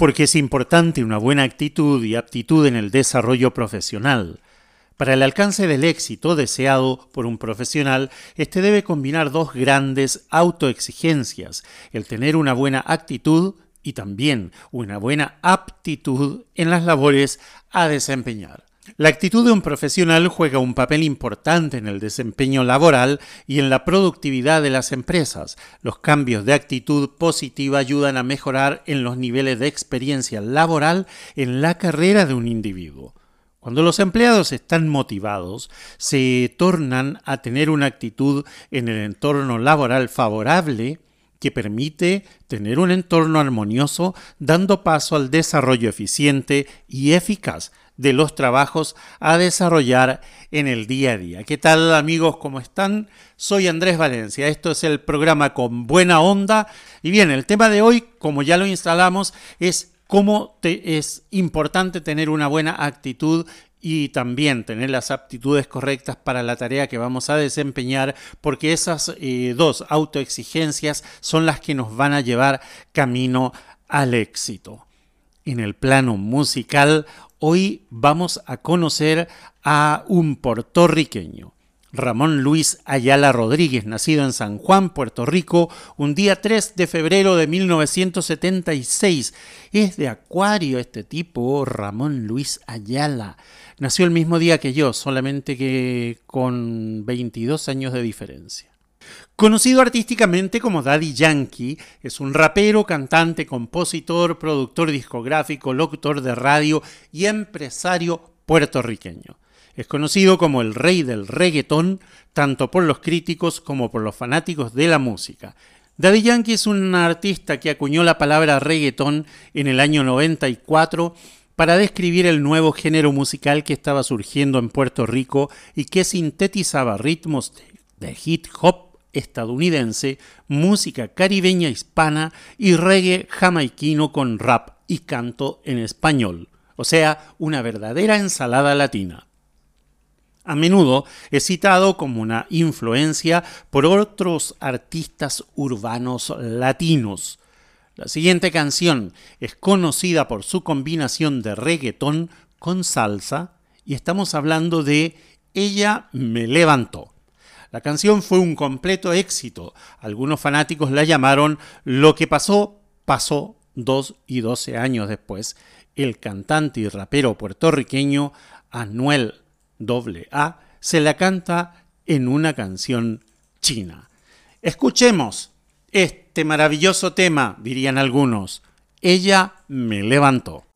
Porque es importante una buena actitud y aptitud en el desarrollo profesional. Para el alcance del éxito deseado por un profesional, este debe combinar dos grandes autoexigencias, el tener una buena actitud y también una buena aptitud en las labores a desempeñar. La actitud de un profesional juega un papel importante en el desempeño laboral y en la productividad de las empresas. Los cambios de actitud positiva ayudan a mejorar en los niveles de experiencia laboral en la carrera de un individuo. Cuando los empleados están motivados, se tornan a tener una actitud en el entorno laboral favorable que permite tener un entorno armonioso, dando paso al desarrollo eficiente y eficaz de los trabajos a desarrollar en el día a día. ¿Qué tal amigos? ¿Cómo están? Soy Andrés Valencia. Esto es el programa con buena onda. Y bien, el tema de hoy, como ya lo instalamos, es cómo te es importante tener una buena actitud y también tener las aptitudes correctas para la tarea que vamos a desempeñar, porque esas eh, dos autoexigencias son las que nos van a llevar camino al éxito. En el plano musical, Hoy vamos a conocer a un puertorriqueño. Ramón Luis Ayala Rodríguez, nacido en San Juan, Puerto Rico, un día 3 de febrero de 1976. Es de Acuario este tipo, Ramón Luis Ayala. Nació el mismo día que yo, solamente que con 22 años de diferencia. Conocido artísticamente como Daddy Yankee, es un rapero, cantante, compositor, productor discográfico, locutor de radio y empresario puertorriqueño. Es conocido como el rey del reggaetón, tanto por los críticos como por los fanáticos de la música. Daddy Yankee es un artista que acuñó la palabra reggaetón en el año 94 para describir el nuevo género musical que estaba surgiendo en Puerto Rico y que sintetizaba ritmos de hip hop estadounidense, música caribeña hispana y reggae jamaiquino con rap y canto en español, o sea, una verdadera ensalada latina. A menudo es citado como una influencia por otros artistas urbanos latinos. La siguiente canción es conocida por su combinación de reggaetón con salsa y estamos hablando de Ella me levantó. La canción fue un completo éxito. Algunos fanáticos la llamaron Lo que pasó, pasó dos y doce años después. El cantante y rapero puertorriqueño Anuel AA se la canta en una canción china. Escuchemos este maravilloso tema, dirían algunos. Ella me levantó.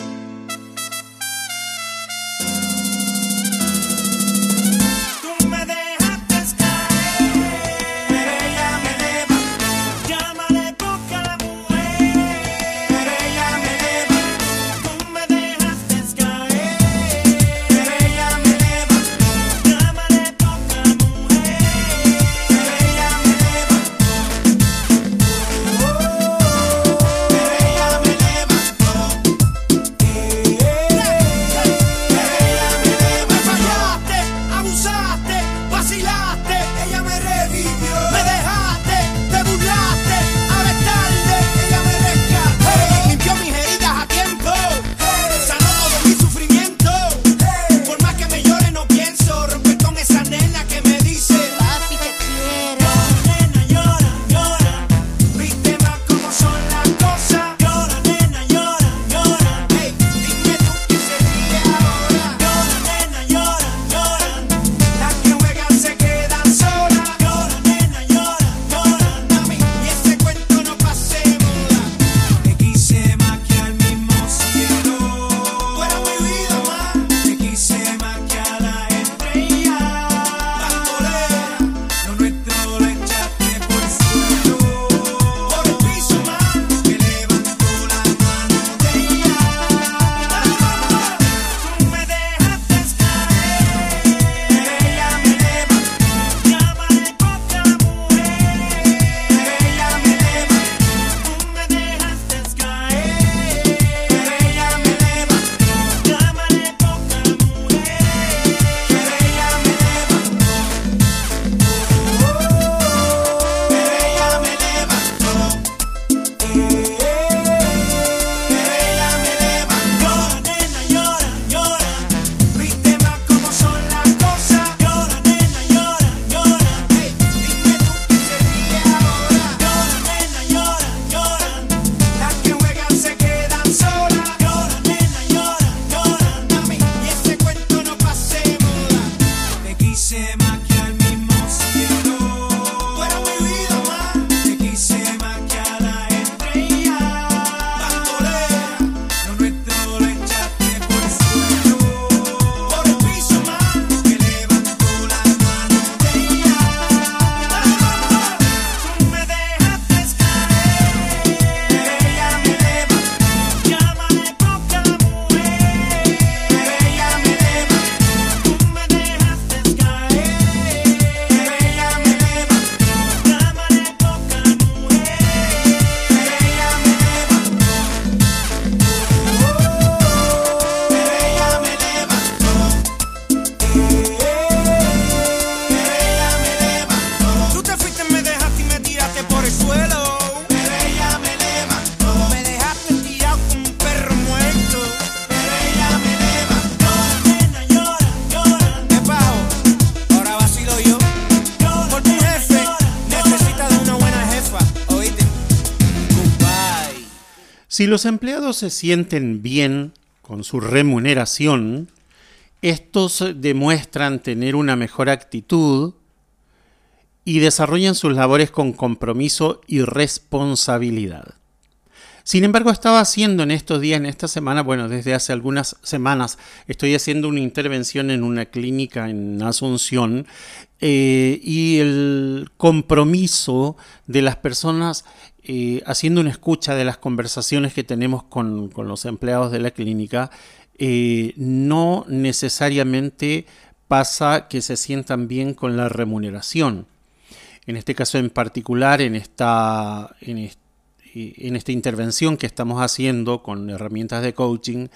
Si los empleados se sienten bien con su remuneración, estos demuestran tener una mejor actitud y desarrollan sus labores con compromiso y responsabilidad. Sin embargo, estaba haciendo en estos días, en esta semana, bueno, desde hace algunas semanas, estoy haciendo una intervención en una clínica en Asunción eh, y el compromiso de las personas eh, haciendo una escucha de las conversaciones que tenemos con, los empleados de la clínica, eh, no necesariamente pasa que se sientan bien con la remuneración. En este caso en particular, en esta, en en esta intervención que estamos haciendo con herramientas de coaching,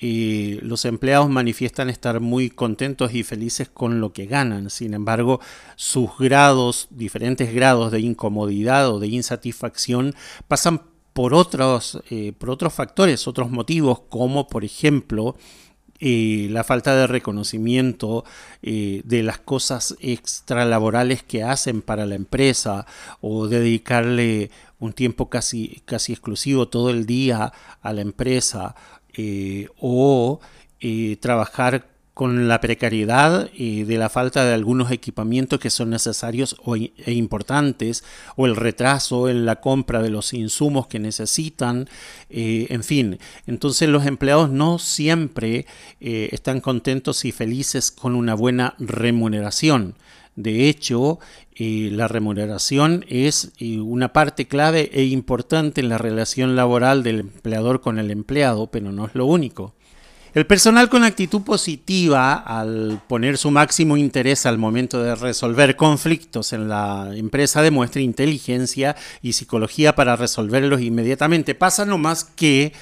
los empleados manifiestan estar muy contentos y felices con lo que ganan. Sin embargo, sus grados, diferentes grados de incomodidad o de insatisfacción, pasan por otros, eh, por otros factores, otros motivos, como por ejemplo eh, la falta de reconocimiento eh, de las cosas extralaborales que hacen para la empresa o dedicarle un tiempo casi, casi exclusivo todo el día a la empresa eh, o eh, trabajar con la precariedad de la falta de algunos equipamientos que son necesarios e importantes, o el retraso en la compra de los insumos que necesitan, eh, en fin. Entonces los empleados no siempre están contentos y felices con una buena remuneración. De hecho, eh, la remuneración es eh, una parte clave e importante en la relación laboral del empleador con el empleado, pero no es lo único. El personal con actitud positiva, al poner su máximo interés al momento de resolver conflictos en la empresa, demuestra inteligencia y psicología para resolverlos inmediatamente. Pasa no más que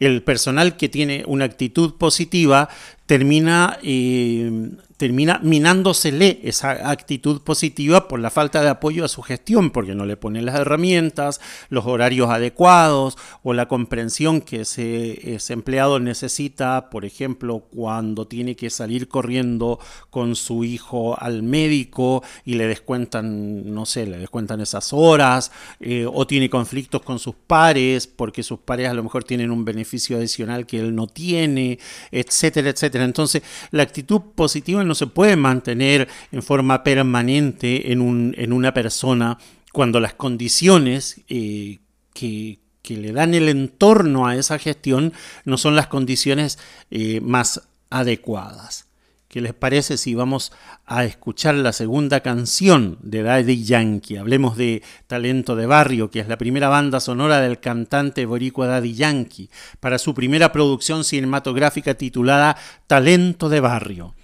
el personal que tiene una actitud positiva termina eh, termina minándosele esa actitud positiva por la falta de apoyo a su gestión, porque no le pone las herramientas, los horarios adecuados o la comprensión que ese, ese, empleado necesita, por ejemplo, cuando tiene que salir corriendo con su hijo al médico y le descuentan, no sé, le descuentan esas horas, eh, o tiene conflictos con sus pares, porque sus pares a lo mejor tienen un beneficio adicional que él no tiene, etcétera, etcétera. Entonces, la actitud positiva no se puede mantener en forma permanente en, un, en una persona cuando las condiciones eh, que, le dan el entorno a esa gestión no son las condiciones eh, más adecuadas. ¿Qué les parece si vamos a escuchar la segunda canción de Daddy Yankee? Hablemos de Talento de Barrio, que es la primera banda sonora del cantante boricua Daddy Yankee, para su primera producción cinematográfica titulada Talento de Barrio.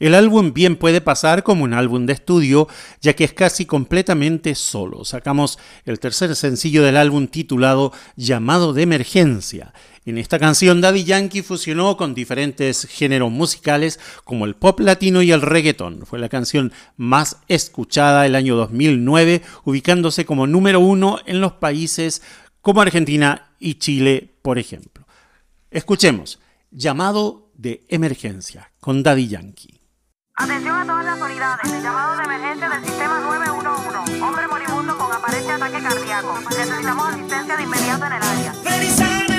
El álbum bien puede pasar como un álbum de estudio, ya que es casi completamente solo. Sacamos el tercer sencillo del álbum titulado Llamado de Emergencia. En esta canción Daddy Yankee fusionó con diferentes géneros musicales como el pop latino y el reggaeton. Fue la canción más escuchada el año 2009, ubicándose como número uno en los países como Argentina y Chile, por ejemplo. Escuchemos, llamado de emergencia con Daddy Yankee. Atención a todas las unidades. Llamado de emergencia del sistema 911. Hombre moribundo con aparente ataque cardíaco. Necesitamos asistencia de inmediato en el área.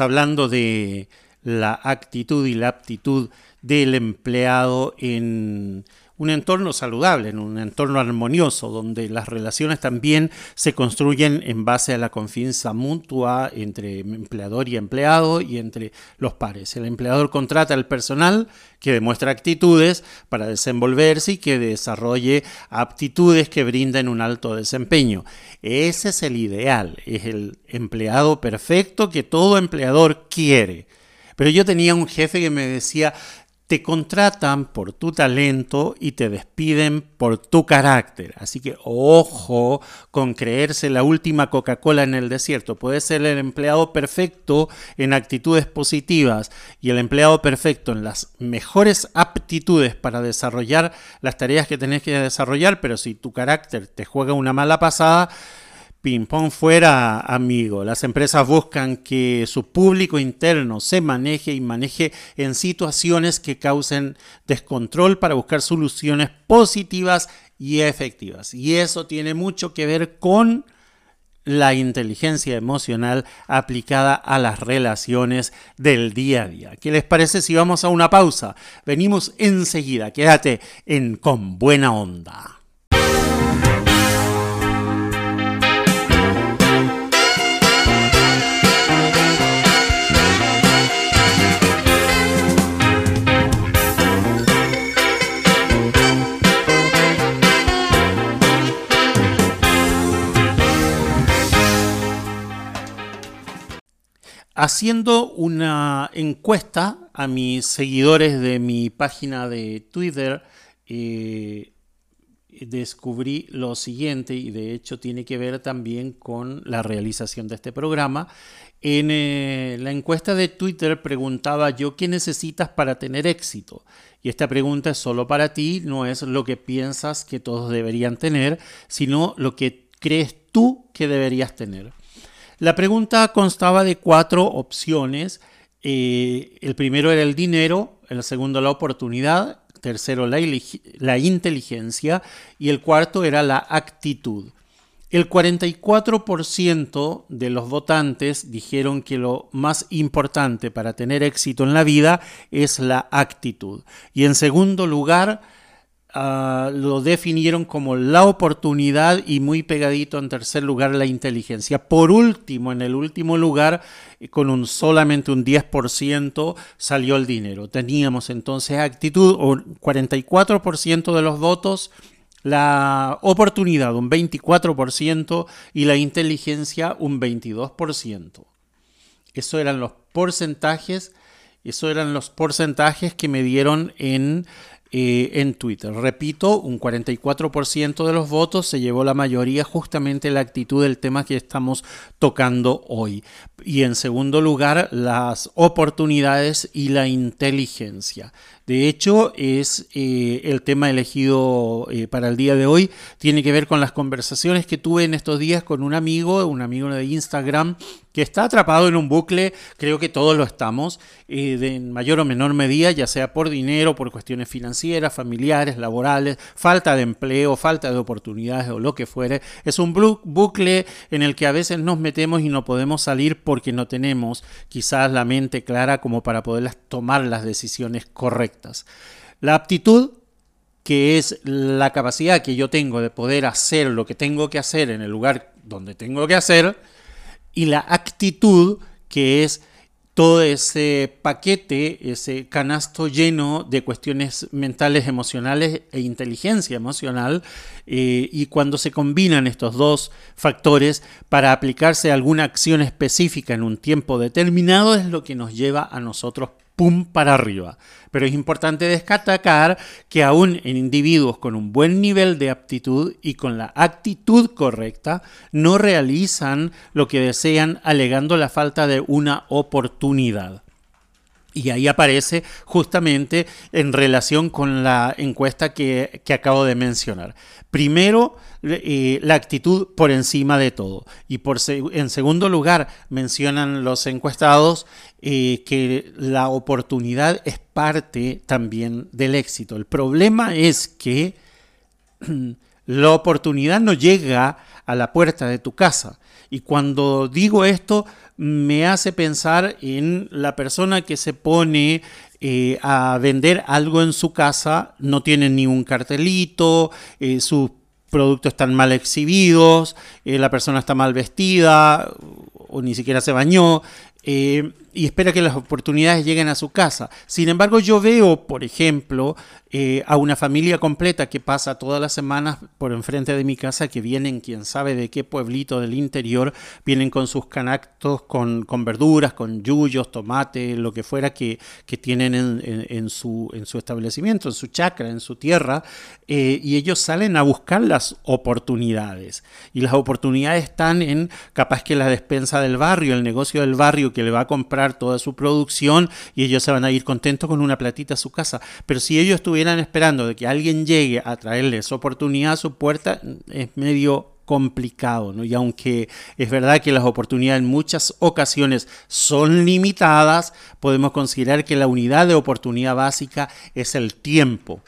Hablando de la actitud y la aptitud del empleado en un entorno saludable, en un entorno armonioso, donde las relaciones también se construyen en base a la confianza mutua entre empleador y empleado y entre los pares. El empleador contrata al personal que demuestra actitudes para desenvolverse y que desarrolle aptitudes que brinden un alto desempeño. Ese es el ideal, es el empleado perfecto que todo empleador quiere. Pero yo tenía un jefe que me decía, te contratan por tu talento y te despiden por tu carácter. Así que ojo con creerse la última Coca-Cola en el desierto. Puede ser el empleado perfecto en actitudes positivas y el empleado perfecto en las mejores aptitudes para desarrollar las tareas que tenés que desarrollar, pero si tu carácter te juega una mala pasada, Ping-pong fuera, amigo. Las empresas buscan que su público interno se maneje y maneje en situaciones que causen descontrol para buscar soluciones positivas y efectivas. Y eso tiene mucho que ver con la inteligencia emocional aplicada a las relaciones del día a día. ¿Qué les parece si vamos a una pausa? Venimos enseguida. Quédate en Con Buena Onda. Haciendo una encuesta a mis seguidores de mi página de Twitter, eh, descubrí lo siguiente, y de hecho tiene que ver también con la realización de este programa. En eh, la encuesta de Twitter preguntaba yo qué necesitas para tener éxito. Y esta pregunta es solo para ti, no es lo que piensas que todos deberían tener, sino lo que crees tú que deberías tener. La pregunta constaba de cuatro opciones. Eh, el primero era el dinero, el segundo la oportunidad, tercero la, la inteligencia y el cuarto era la actitud. El 44% de los votantes dijeron que lo más importante para tener éxito en la vida es la actitud. Y en segundo lugar, Uh, lo definieron como la oportunidad y muy pegadito en tercer lugar la inteligencia. Por último, en el último lugar, con un solamente un 10% salió el dinero. Teníamos entonces actitud, o 44% de los votos, la oportunidad un 24% y la inteligencia un 22%. Eso eran los porcentajes, eso eran los porcentajes que me dieron en eh, en Twitter. Repito, un 44% de los votos se llevó la mayoría justamente la actitud del tema que estamos tocando hoy. Y en segundo lugar, las oportunidades y la inteligencia. De hecho, es eh, el tema elegido eh, para el día de hoy. Tiene que ver con las conversaciones que tuve en estos días con un amigo, un amigo de Instagram que está atrapado en un bucle, creo que todos lo estamos, eh, en mayor o menor medida, ya sea por dinero, por cuestiones financieras, familiares, laborales, falta de empleo, falta de oportunidades o lo que fuere. Es un bucle en el que a veces nos metemos y no podemos salir porque no tenemos quizás la mente clara como para poder tomar las decisiones correctas. La aptitud que es la capacidad que yo tengo de poder hacer lo que tengo que hacer en el lugar donde tengo que hacer, y la actitud, que es todo ese paquete, ese canasto lleno de cuestiones mentales, emocionales e inteligencia emocional, eh, y cuando se combinan estos dos factores para aplicarse a alguna acción específica en un tiempo determinado, es lo que nos lleva a nosotros pum para arriba. Pero es importante destacar que aún en individuos con un buen nivel de aptitud y con la actitud correcta, no realizan lo que desean alegando la falta de una oportunidad. Y ahí aparece justamente en relación con la encuesta que, acabo de mencionar. Primero, eh, la actitud por encima de todo. Y por en segundo lugar, mencionan los encuestados eh, que la oportunidad es parte también del éxito. El problema es que la oportunidad no llega a la puerta de tu casa. Y cuando digo esto, me hace pensar en la persona que se pone eh, a vender algo en su casa, no tiene ni un cartelito, eh, sus productos están mal exhibidos, eh, la persona está mal vestida o ni siquiera se bañó, y espera que las oportunidades lleguen a su casa. Sin embargo, yo veo, por ejemplo, eh, a una familia completa que pasa todas las semanas por enfrente de mi casa, que vienen, quién sabe de qué pueblito del interior, vienen con sus canactos, con, verduras, con yuyos, tomate, lo que fuera que, tienen en, su, en su establecimiento, en su chacra, en su tierra, eh, y ellos salen a buscar las oportunidades. Y las oportunidades están en capaz que la despensa del barrio, el negocio del barrio que le va a comprar toda su producción y ellos se van a ir contentos con una platita a su casa. Pero si ellos estuvieran esperando de que alguien llegue a traerles oportunidad a su puerta, es medio complicado, ¿no? Y aunque es verdad que las oportunidades en muchas ocasiones son limitadas, podemos considerar que la unidad de oportunidad básica es el tiempo.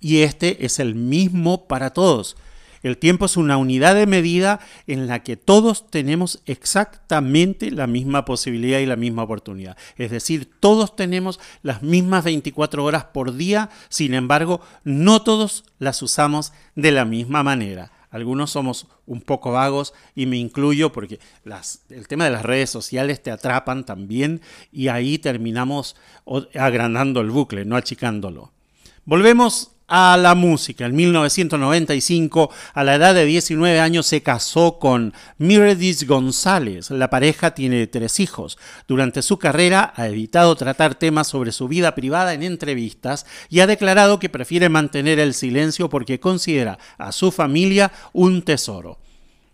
Y este es el mismo para todos. El tiempo es una unidad de medida en la que todos tenemos exactamente la misma posibilidad y la misma oportunidad. Es decir, todos tenemos las mismas 24 horas por día, sin embargo, no todos las usamos de la misma manera. Algunos somos un poco vagos y me incluyo porque el tema de las redes sociales te atrapan también y ahí terminamos agrandando el bucle, no achicándolo. Volvemos a la música. En 1995, a la edad de 19 años, se casó con Meredith González. La pareja tiene tres hijos. Durante su carrera ha evitado tratar temas sobre su vida privada en entrevistas y ha declarado que prefiere mantener el silencio porque considera a su familia un tesoro.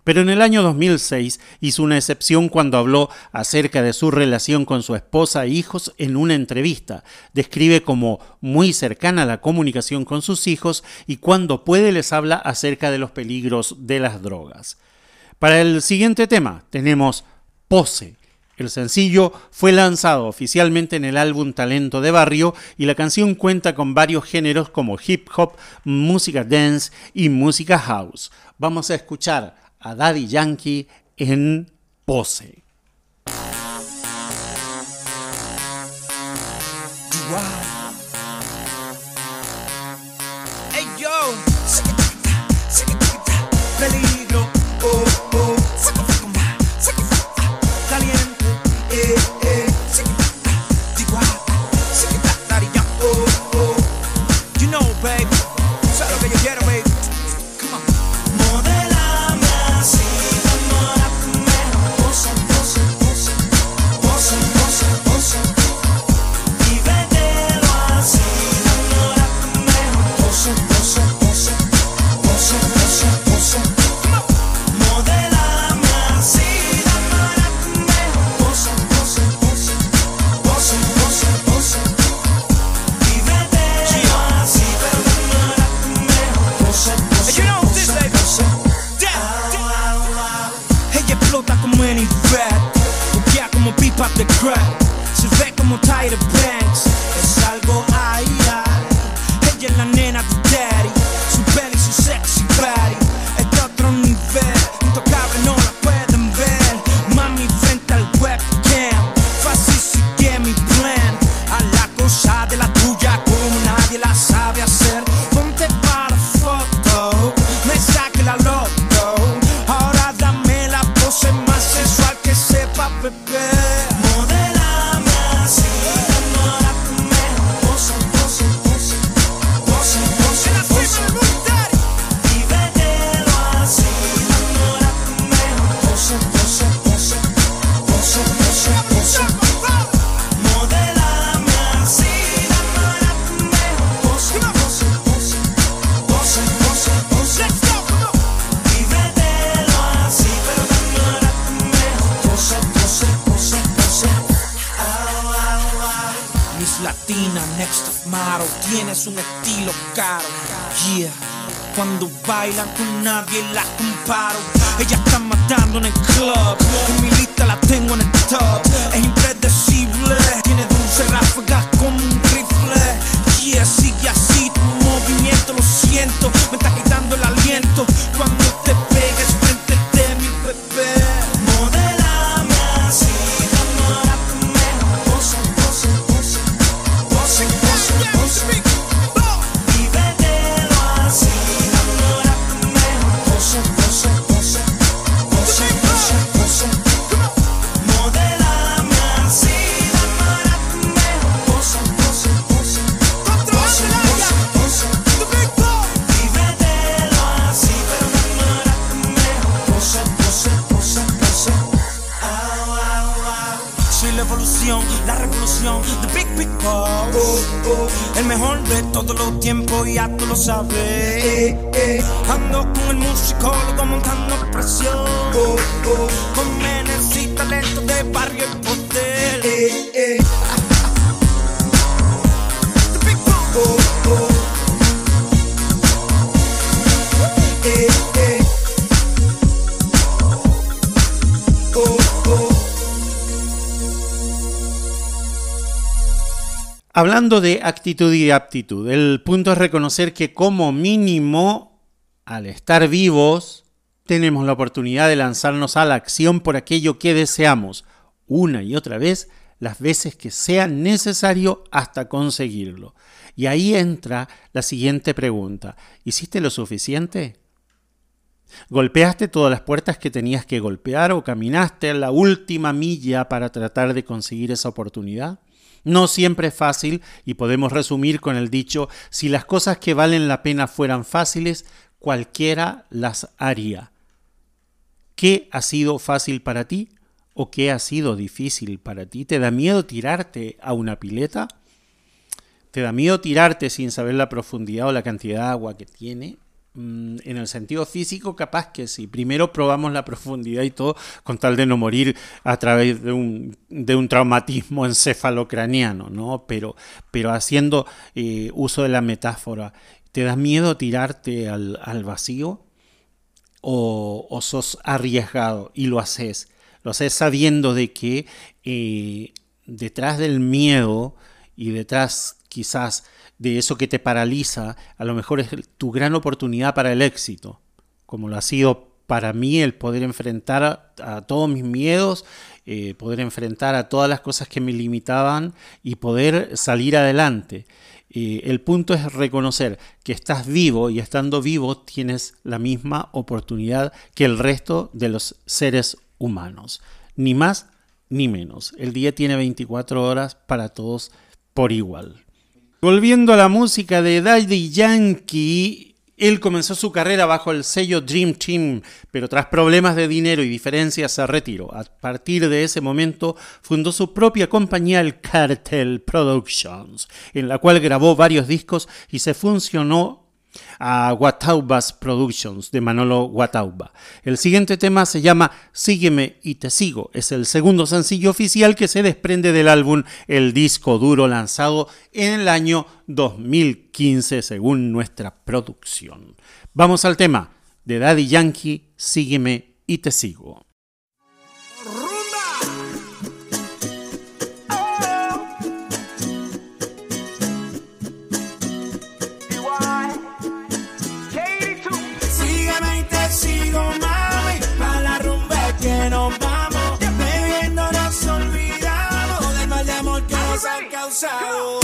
Pero en el año 2006 hizo una excepción cuando habló acerca de su relación con su esposa e hijos en una entrevista. Describe como muy cercana la comunicación con sus hijos y cuando puede les habla acerca de los peligros de las drogas. Para el siguiente tema tenemos Pose. El sencillo fue lanzado oficialmente en el álbum Talento de Barrio y la canción cuenta con varios géneros como hip hop, música dance y música house. Vamos a escuchar a Daddy Yankee en pose. Cuando bailan con nadie la comparo. Ella está matando en el club. En mi lista la tengo en el top. Es impredecible. Tiene dulce ráfagas como un rifle. Yeah, sigue así tu movimiento, lo siento. Tiempos, ya tú lo sabes. Ando con el musicólogo montando presión. Con menes y talento de barrio y poder. The big Hablando de actitud y aptitud, el punto es reconocer que como mínimo, al estar vivos, tenemos la oportunidad de lanzarnos a la acción por aquello que deseamos, una y otra vez, las veces que sea necesario hasta conseguirlo. Y ahí entra la siguiente pregunta. ¿Hiciste lo suficiente? ¿Golpeaste todas las puertas que tenías que golpear o caminaste la última milla para tratar de conseguir esa oportunidad? No siempre es fácil y podemos resumir con el dicho, si las cosas que valen la pena fueran fáciles, cualquiera las haría. ¿Qué ha sido fácil para ti o qué ha sido difícil para ti? ¿Te da miedo tirarte a una pileta? ¿Te da miedo tirarte sin saber la profundidad o la cantidad de agua que tiene? Mm, En el sentido físico, capaz que sí. Primero probamos la profundidad y todo con tal de no morir a través de un, de un traumatismo encefalocraniano, ¿no? Pero, pero haciendo eh, uso de la metáfora, ¿te da miedo tirarte al, al vacío? O, o sos arriesgado y lo haces? Lo haces sabiendo de que eh, detrás del miedo y detrás quizás de eso que te paraliza, a lo mejor es tu gran oportunidad para el éxito, como lo ha sido para mí el poder enfrentar a, todos mis miedos, eh, poder enfrentar a todas las cosas que me limitaban y poder salir adelante. Eh, el punto es reconocer que estás vivo y estando vivo tienes la misma oportunidad que el resto de los seres humanos. Ni más ni menos. El día tiene 24 horas para todos por igual. Volviendo a la música de Daddy Yankee, él comenzó su carrera bajo el sello Dream Team, pero tras problemas de dinero y diferencias se retiró. A partir de ese momento fundó su propia compañía, el Cartel Productions, en la cual grabó varios discos y se funcionó a Guataubas Productions de Manolo Guatauba. El siguiente tema se llama Sígueme y te sigo. Es el segundo sencillo oficial que se desprende del álbum El Disco Duro lanzado en el año 2015 según nuestra producción. Vamos al tema de Daddy Yankee, Sígueme y te sigo. cansado.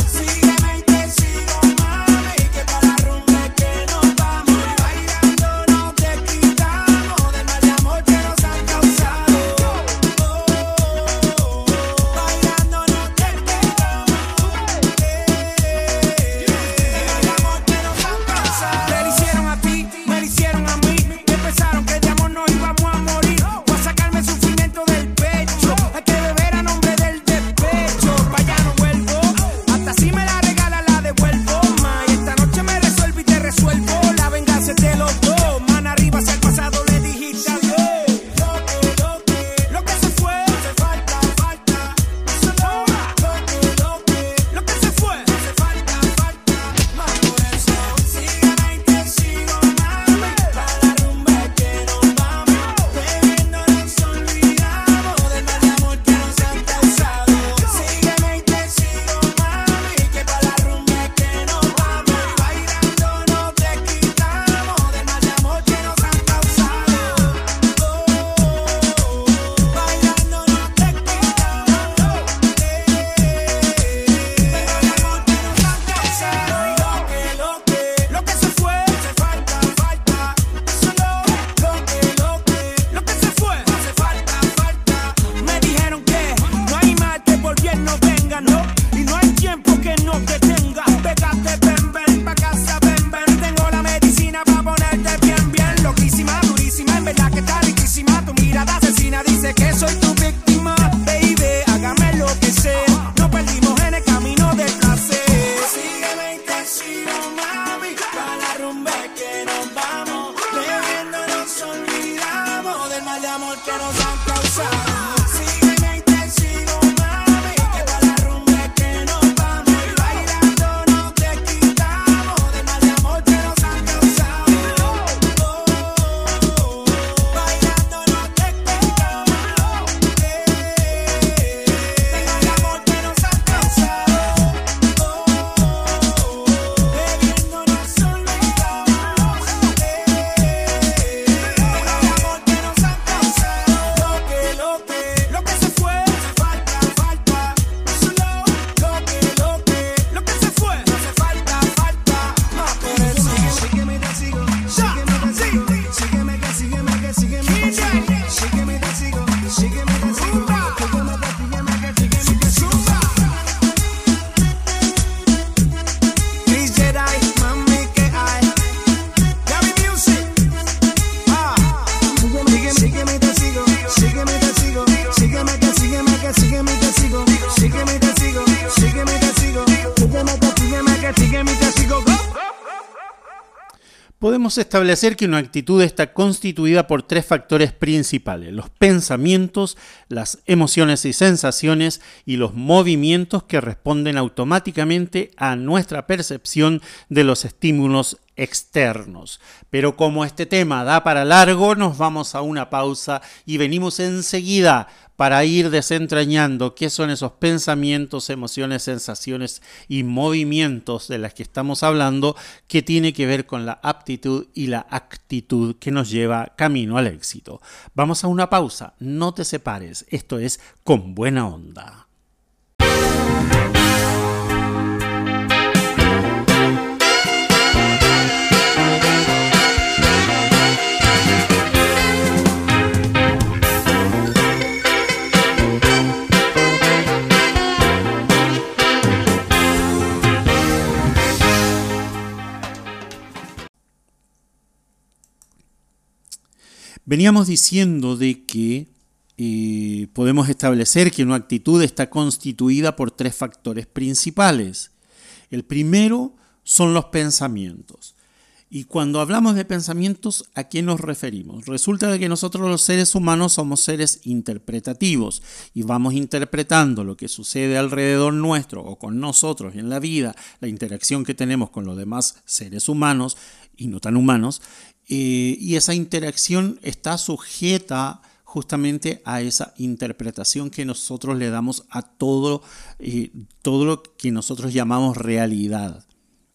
Podemos establecer que una actitud está constituida por tres factores principales, los pensamientos, las emociones y sensaciones y los movimientos que responden automáticamente a nuestra percepción de los estímulos externos. Pero como este tema da para largo, nos vamos a una pausa y venimos enseguida para ir desentrañando qué son esos pensamientos, emociones, sensaciones y movimientos de las que estamos hablando, que tiene que ver con la aptitud y la actitud que nos lleva camino al éxito. Vamos a una pausa, no te separes, esto es con buena onda. Veníamos diciendo de que eh, podemos establecer que una actitud está constituida por tres factores principales. El primero son los pensamientos. Y cuando hablamos de pensamientos, ¿a qué nos referimos? Resulta de que nosotros los seres humanos somos seres interpretativos y vamos interpretando lo que sucede alrededor nuestro o con nosotros en la vida, la interacción que tenemos con los demás seres humanos y no tan humanos, eh, y esa interacción está sujeta justamente a esa interpretación que nosotros le damos a todo, eh, todo lo que nosotros llamamos realidad.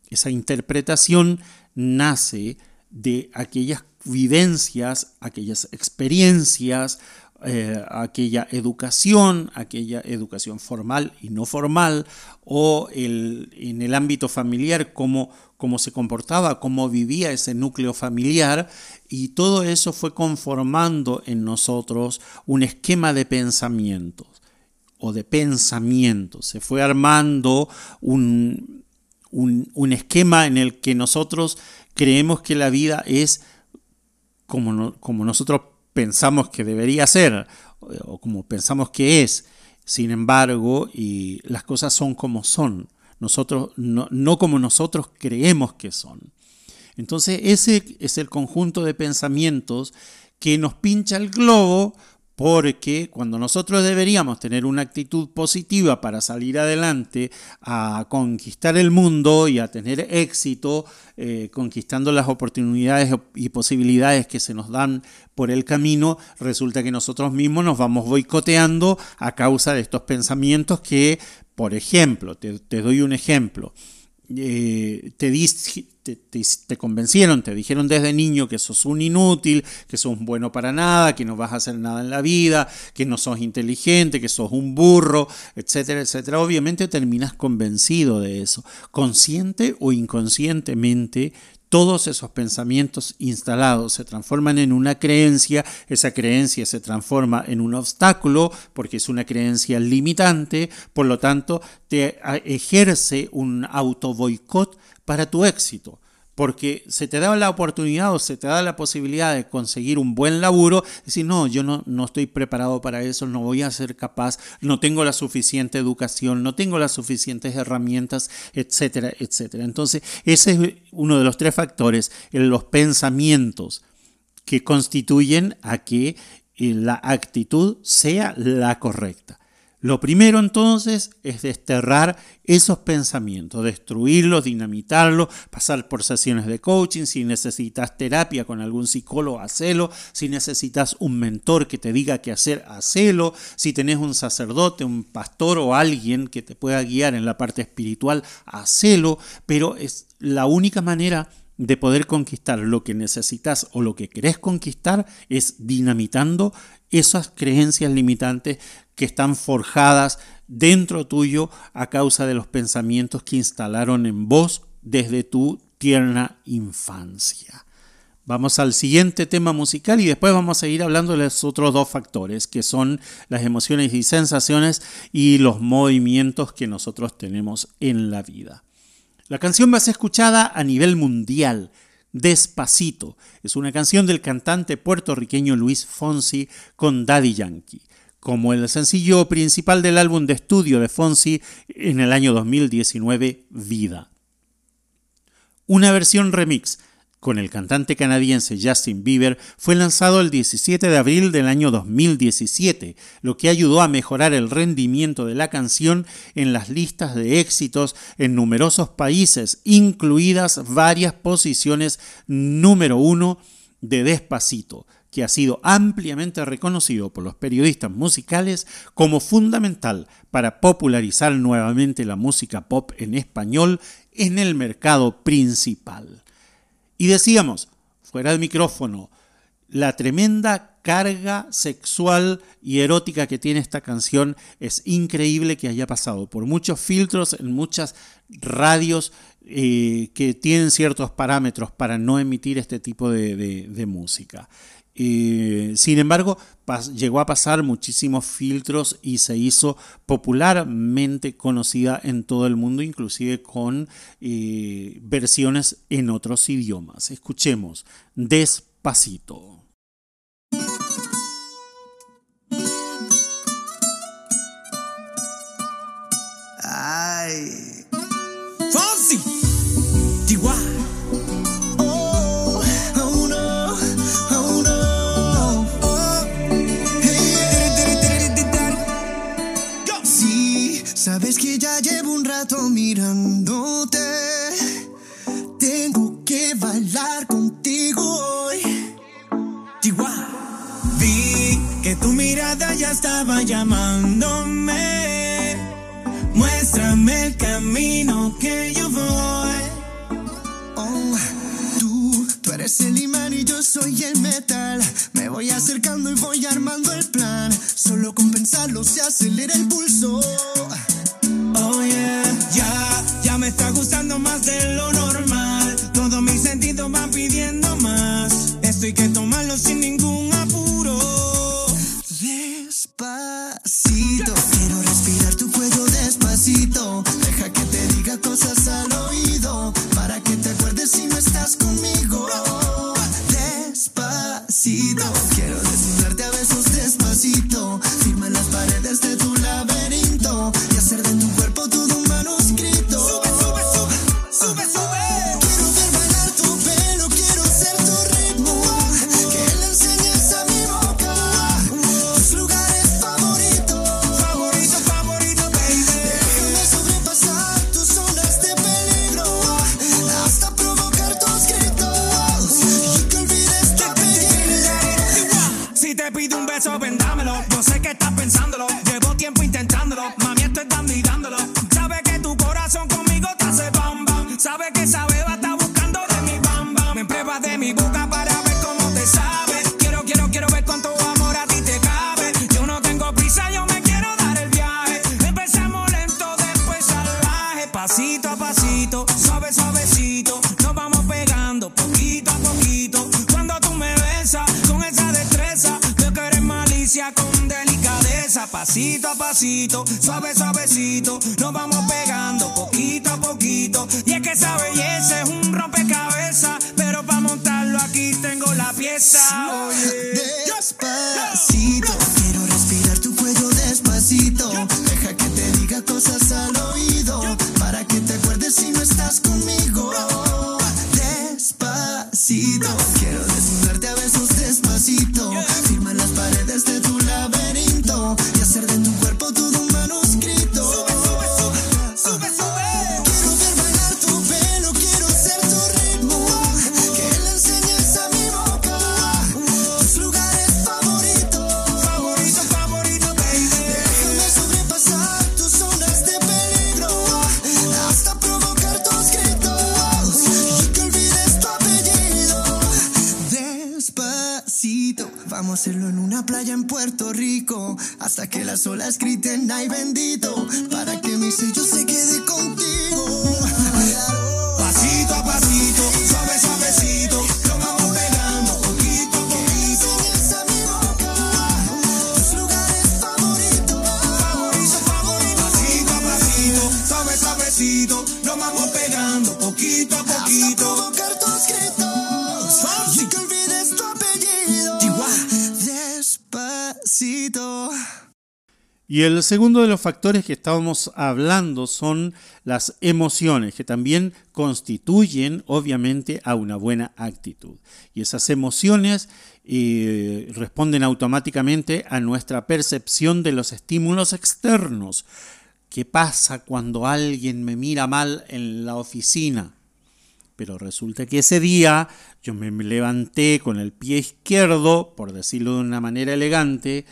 Esa interpretación nace de aquellas vivencias, aquellas experiencias, eh, aquella educación, aquella educación formal y no formal, o en el ámbito familiar como cómo se comportaba, cómo vivía ese núcleo familiar, y todo eso fue conformando en nosotros un esquema de pensamientos o de pensamiento. Se fue armando un, un, esquema en el que nosotros creemos que la vida es como, como nosotros pensamos que debería ser o como pensamos que es. Sin embargo, y las cosas son como son, nosotros, no, como nosotros creemos que son. Entonces ese es el conjunto de pensamientos que nos pincha el globo porque cuando nosotros deberíamos tener una actitud positiva para salir adelante, a conquistar el mundo y a tener éxito, eh, conquistando las oportunidades y posibilidades que se nos dan por el camino, resulta que nosotros mismos nos vamos boicoteando a causa de estos pensamientos que, por ejemplo, te, doy un ejemplo, eh, te, te, convencieron, te dijeron desde niño que sos un inútil, que sos bueno para nada, que no vas a hacer nada en la vida, que no sos inteligente, que sos un burro, etcétera, etcétera. Obviamente terminas convencido de eso. Consciente o inconscientemente todos esos pensamientos instalados se transforman en una creencia, esa creencia se transforma en un obstáculo porque es una creencia limitante, por lo tanto te ejerce un auto boicot para tu éxito porque se te da la oportunidad o se te da la posibilidad de conseguir un buen laburo, decir, no, yo no, no estoy preparado para eso, no voy a ser capaz, no tengo la suficiente educación, no tengo las suficientes herramientas, etcétera, etcétera. Entonces, ese es uno de los tres factores, los pensamientos que constituyen a que eh, la actitud sea la correcta. Lo primero entonces es desterrar esos pensamientos, destruirlos, dinamitarlos, pasar por sesiones de coaching, si necesitas terapia con algún psicólogo, hacelo, si necesitas un mentor que te diga qué hacer, hacelo, si tenés un sacerdote, un pastor o alguien que te pueda guiar en la parte espiritual, hacelo, pero es la única manera de poder conquistar lo que necesitas o lo que querés conquistar es dinamitando esas creencias limitantes que están forjadas dentro tuyo a causa de los pensamientos que instalaron en vos desde tu tierna infancia. Vamos al siguiente tema musical y después vamos a ir hablando de los otros dos factores, que son las emociones y sensaciones y los movimientos que nosotros tenemos en la vida. La canción ser escuchada a nivel mundial. Despacito es una canción del cantante puertorriqueño Luis Fonsi con Daddy Yankee como el sencillo principal del álbum de estudio de Fonsi en el año 2019, Vida. Una versión remix con el cantante canadiense Justin Bieber fue lanzado el 17 de abril del año 2017, lo que ayudó a mejorar el rendimiento de la canción en las listas de éxitos en numerosos países, incluidas varias posiciones número uno de Despacito, que ha sido ampliamente reconocido por los periodistas musicales como fundamental para popularizar nuevamente la música pop en español en el mercado principal. Y decíamos, fuera del micrófono, la tremenda carga sexual y erótica que tiene esta canción es increíble que haya pasado por muchos filtros en muchas radios eh, que tienen ciertos parámetros para no emitir este tipo de música sin embargo, llegó a pasar muchísimos filtros y se hizo popularmente conocida en todo el mundo, inclusive con eh, versiones en otros idiomas. Escuchemos despacito. Ay. Soy el metal. Me voy acercando y voy el despacito. Suave. Y el segundo de los factores que estábamos hablando son las emociones, que también constituyen obviamente a una buena actitud. Y esas emociones eh, responden automáticamente a nuestra percepción de los estímulos externos. ¿Qué pasa cuando alguien me mira mal en la oficina? Pero resulta que ese día yo me levanté con el pie izquierdo, por decirlo de una manera elegante,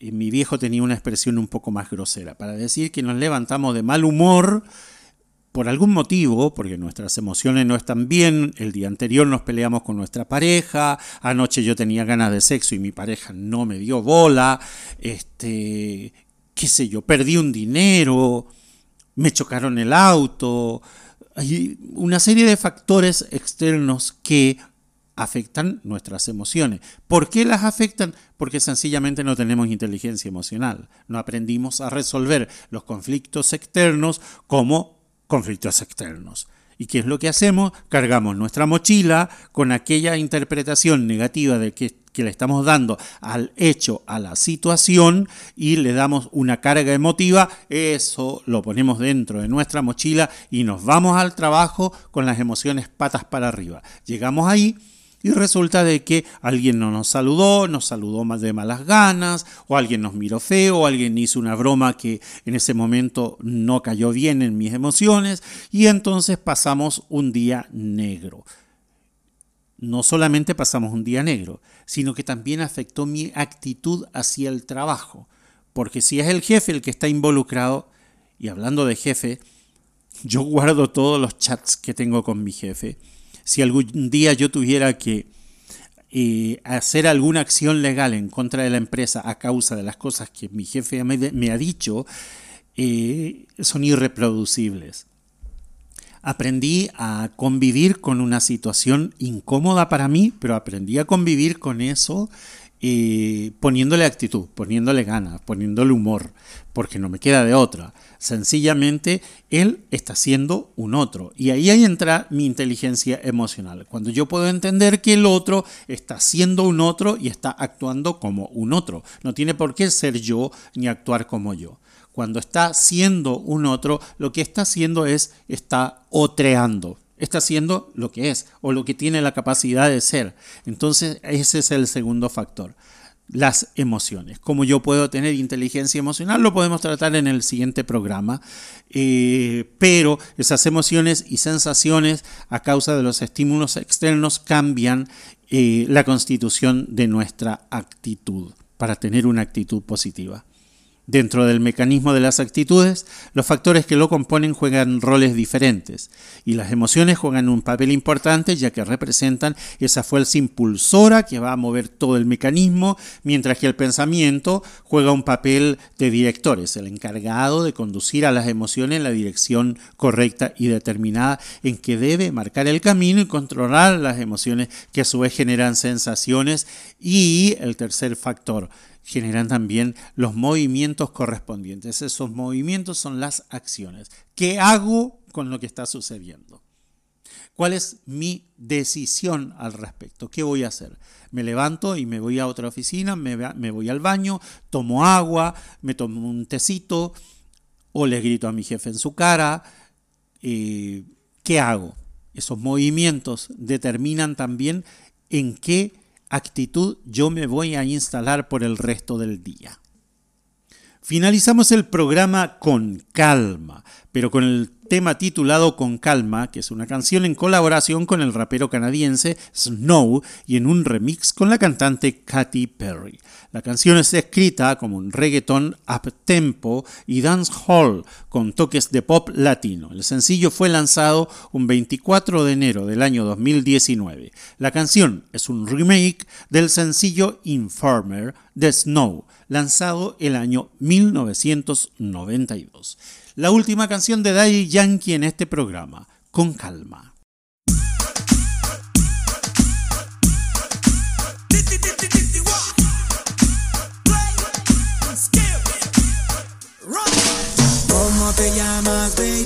y mi viejo tenía una expresión un poco más grosera, para decir que nos levantamos de mal humor por algún motivo, porque nuestras emociones no están bien, el día anterior nos peleamos con nuestra pareja, anoche yo tenía ganas de sexo y mi pareja no me dio bola, este, qué sé yo, perdí un dinero, me chocaron el auto, hay una serie de factores externos que afectan nuestras emociones. ¿Por qué las afectan? Porque sencillamente no tenemos inteligencia emocional. No aprendimos a resolver los conflictos externos como conflictos externos. ¿Y qué es lo que hacemos? Cargamos nuestra mochila con aquella interpretación negativa de que, que, le estamos dando al hecho, a la situación, y le damos una carga emotiva. Eso lo ponemos dentro de nuestra mochila y nos vamos al trabajo con las emociones patas para arriba. Llegamos ahí y resulta de que alguien no nos saludó, nos saludó más de malas ganas, o alguien nos miró feo, o alguien hizo una broma que en ese momento no cayó bien en mis emociones, y entonces pasamos un día negro. No solamente pasamos un día negro, sino que también afectó mi actitud hacia el trabajo. Porque si es el jefe el que está involucrado, y hablando de jefe, yo guardo todos los chats que tengo con mi jefe Si algún día yo tuviera que eh, hacer alguna acción legal en contra de la empresa a causa de las cosas que mi jefe me, ha dicho, eh, son irreproducibles. Aprendí a convivir con una situación incómoda para mí, pero aprendí a convivir con eso eh, poniéndole actitud, poniéndole ganas, poniéndole humor, porque no me queda de otra. Sencillamente, él está siendo un otro. Y ahí entra mi inteligencia emocional. Cuando yo puedo entender que el otro está siendo un otro y está actuando como un otro. No tiene por qué ser yo ni actuar como yo cuando está siendo un otro, lo que está haciendo es, está otreando, está haciendo lo que es o lo que tiene la capacidad de ser. Entonces, ese es el segundo factor. Las emociones. Cómo yo puedo tener inteligencia emocional lo podemos tratar en el siguiente programa, eh, pero esas emociones y sensaciones a causa de los estímulos externos cambian eh, la constitución de nuestra actitud para tener una actitud positiva. Dentro del mecanismo de las actitudes, los factores que lo componen juegan roles diferentes y las emociones juegan un papel importante ya que representan esa fuerza impulsora que va a mover todo el mecanismo, mientras que el pensamiento juega un papel de directores, el encargado de conducir a las emociones en la dirección correcta y determinada en que debe marcar el camino y controlar las emociones que a su vez generan sensaciones y el tercer factor, generan también los movimientos correspondientes. Esos movimientos son las acciones. ¿Qué hago con lo que está sucediendo? ¿Cuál es mi decisión al respecto? ¿Qué voy a hacer? Me levanto y me voy a otra oficina, me, voy al baño, tomo agua, me tomo un tecito o le grito a mi jefe en su cara. Eh, ¿Qué hago? Esos movimientos determinan también en qué actitud yo me voy a instalar por el resto del día. Finalizamos el programa con calma, pero con el tema titulado Con Calma, que es una canción en colaboración con el rapero canadiense Snow y en un remix con la cantante Katy Perry. La canción es escrita como un reggaeton up-tempo y dancehall con toques de pop latino. El sencillo fue lanzado un 24 de enero del año 2019. La canción es un remake del sencillo Informer de Snow, lanzado el año 1992 la última canción de Daddy Yankee en este programa, Con Calma.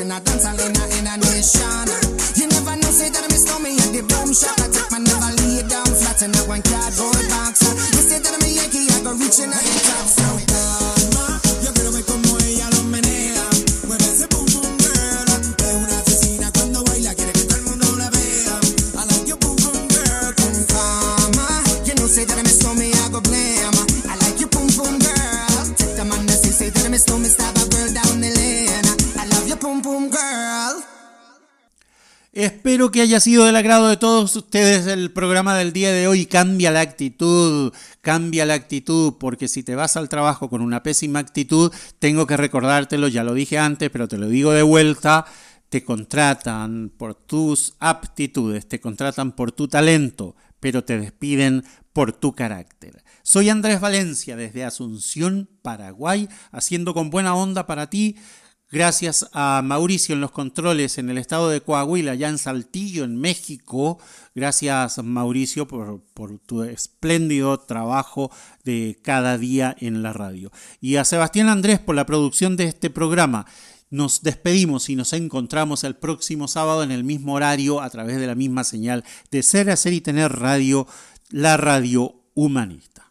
In a dance hall in a, in a nation. You never know, say that me stole me at the boom shop. I take my never lay down flat in a one cardboard box. You say that me Yankee, I go reaching at the top. Espero que haya sido del agrado de todos ustedes el programa del día de hoy. Cambia la actitud, cambia la actitud, porque si te vas al trabajo con una pésima actitud, tengo que recordártelo, ya lo dije antes, pero te lo digo de vuelta, te contratan por tus aptitudes, te contratan por tu talento, pero te despiden por tu carácter. Soy Andrés Valencia desde Asunción, Paraguay, haciendo con buena onda para ti. Gracias a Mauricio en los controles en el estado de Coahuila, ya en Saltillo, en México. Gracias Mauricio por, por, tu espléndido trabajo de cada día en la radio. Y a Sebastián Andrés por la producción de este programa. Nos despedimos y nos encontramos el próximo sábado en el mismo horario a través de la misma señal de Ser, Hacer y Tener Radio, la radio humanista.